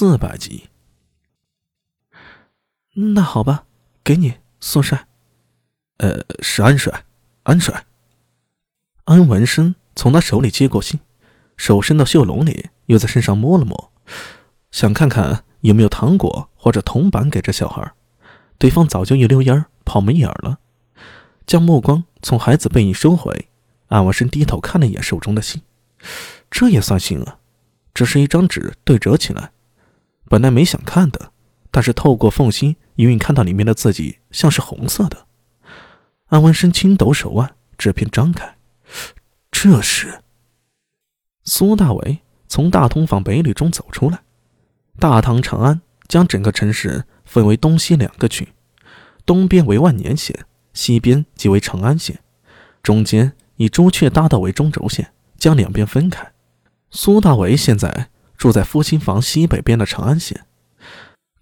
四百集。那好吧，给你，苏帅。呃，是安帅，安帅。安文生从他手里接过信，手伸到袖笼里，又在身上摸了摸，想看看有没有糖果或者铜板给这小孩。对方早就一溜烟跑没影了，将目光从孩子背影收回。安文生低头看了一眼手中的信，这也算信啊。只是一张纸对折起来，本来没想看的，但是透过缝隙隐隐看到里面的字迹像是红色的。安文生轻抖手腕，纸片张开，这是苏大伟从大通坊北旅中走出来。大唐长安将整个城市分为东西两个区，东边为万年县，西边即为长安县，中间以朱雀大道为中轴线，将两边分开。苏大为现在住在复兴坊西北边的长安县，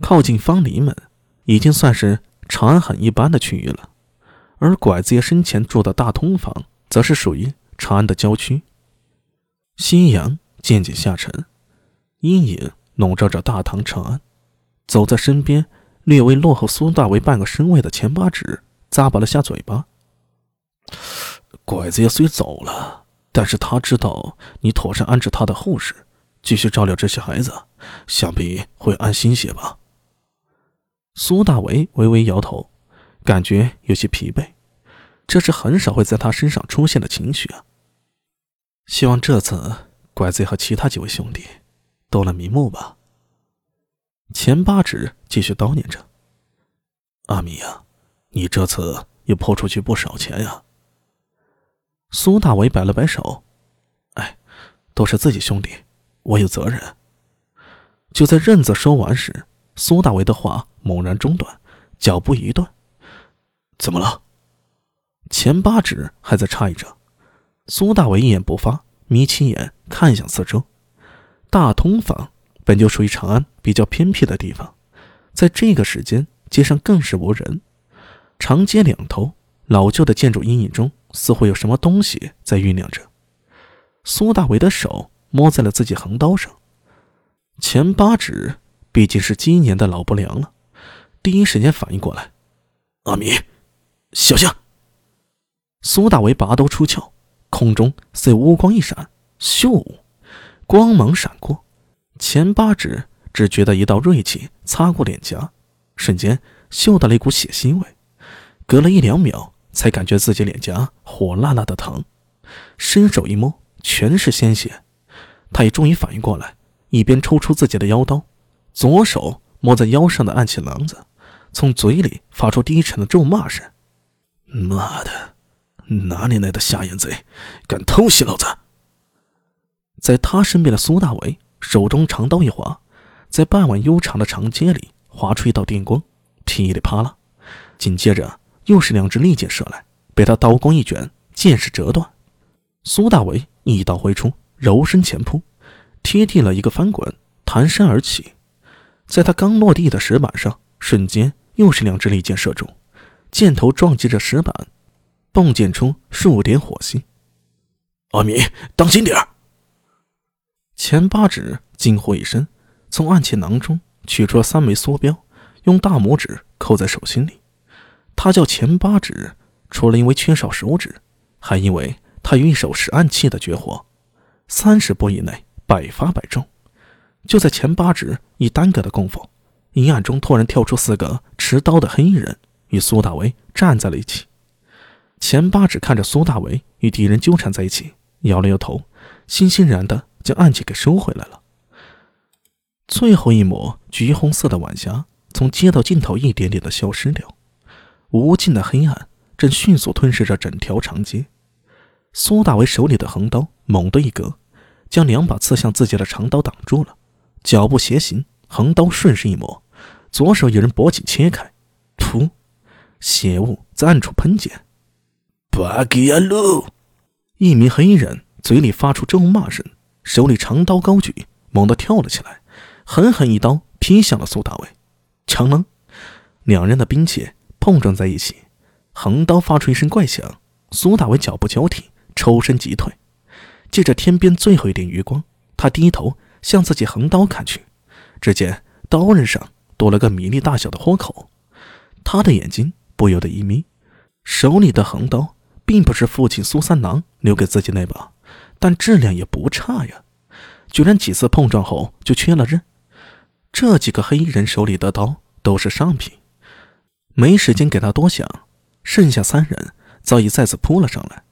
靠近方黎门，已经算是长安很一般的区域了。而拐子爷生前住的大通坊，则是属于长安的郊区。夕阳渐渐下沉，阴影笼罩着大唐长安。走在身边，略微落后苏大为半个身位的钱八指咂巴了下嘴巴。拐子爷虽走了。但是他知道你妥善安置他的后事，继续照料这些孩子，想必会安心些吧。苏大为微微摇头，感觉有些疲惫，这是很少会在他身上出现的情绪啊。希望这次拐子和其他几位兄弟都能瞑目吧。钱八指继续叨念着：“阿米呀，你这次又泼出去不少钱呀。”苏大伟摆了摆手：“哎，都是自己兄弟，我有责任。”就在任子说完时，苏大伟的话猛然中断，脚步一顿：“怎么了？”钱八指还在诧异着。苏大伟一言不发，眯起眼看向四周。大通坊本就属于长安比较偏僻的地方，在这个时间，街上更是无人。长街两头老旧的建筑阴影中。似乎有什么东西在酝酿着。苏大为的手摸在了自己横刀上。前八指毕竟是今年的老不良了，第一时间反应过来。阿米，小心！苏大为拔刀出鞘，空中似乌光一闪，咻，光芒闪过。前八指只觉得一道锐气擦过脸颊，瞬间嗅到了一股血腥味。隔了一两秒。才感觉自己脸颊火辣辣的疼，伸手一摸，全是鲜血。他也终于反应过来，一边抽出自己的腰刀，左手摸在腰上的暗器囊子，从嘴里发出低沉的咒骂声：“妈的，哪里来的下眼贼，敢偷袭老子！”在他身边的苏大伟手中长刀一划，在半碗悠长的长街里划出一道电光，噼里啪啦，紧接着。又是两只利箭射来，被他刀光一卷，箭矢折断。苏大为一刀挥出，柔身前扑，贴地了一个翻滚，弹身而起。在他刚落地的石板上，瞬间又是两支利箭射中，箭头撞击着石板，迸溅出数点火星。阿米，当心点儿！钱八指惊呼一声，从暗器囊中取出了三枚梭镖，用大拇指扣在手心里。他叫钱八指，除了因为缺少手指，还因为他有一手使暗器的绝活，三十步以内百发百中。就在钱八指一耽搁的功夫，阴暗中突然跳出四个持刀的黑衣人，与苏大为站在了一起。钱八指看着苏大为与敌人纠缠在一起，摇了摇头，欣欣然的将暗器给收回来了。最后一抹橘红色的晚霞从街道尽头一点点的消失掉。无尽的黑暗正迅速吞噬着整条长街。苏大为手里的横刀猛地一割，将两把刺向自己的长刀挡住了。脚步斜行，横刀顺势一抹，左手有人脖颈切开，噗，血雾在暗处喷溅。巴吉亚路，一名黑衣人嘴里发出咒骂声，手里长刀高举，猛地跳了起来，狠狠一刀劈向了苏大伟。强啷，两人的兵器。碰撞在一起，横刀发出一声怪响。苏大伟脚步交替，抽身急退。借着天边最后一点余光，他低头向自己横刀看去，只见刀刃上多了个米粒大小的豁口，他的眼睛不由得一眯，手里的横刀并不是父亲苏三郎留给自己那把，但质量也不差呀，居然几次碰撞后就缺了刃。这几个黑衣人手里的刀都是上品，没时间给他多想，剩下三人早已再次扑了上来。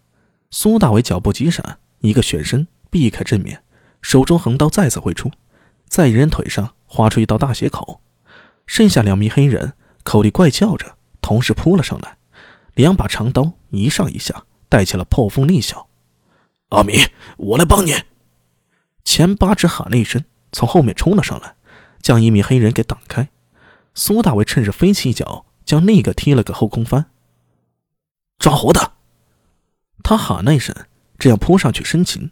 苏大伟脚步急闪，一个旋身避开正面，手中横刀再次挥出，在一人腿上划出一道大血口。剩下两名黑人口里怪叫着，同时扑了上来，两把长刀一上一下，带起了破风厉效。阿米，我来帮你！前八指喊了一声，从后面冲了上来。将一名黑人给挡开，苏大伟趁势飞起一脚，将那个踢了个后空翻。抓活的！他喊了一声，正要扑上去生擒。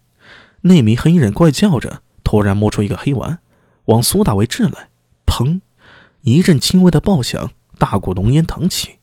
那名黑衣人怪叫着，突然摸出一个黑丸，往苏大为掷来。砰！一阵轻微的爆响，大股浓烟腾起。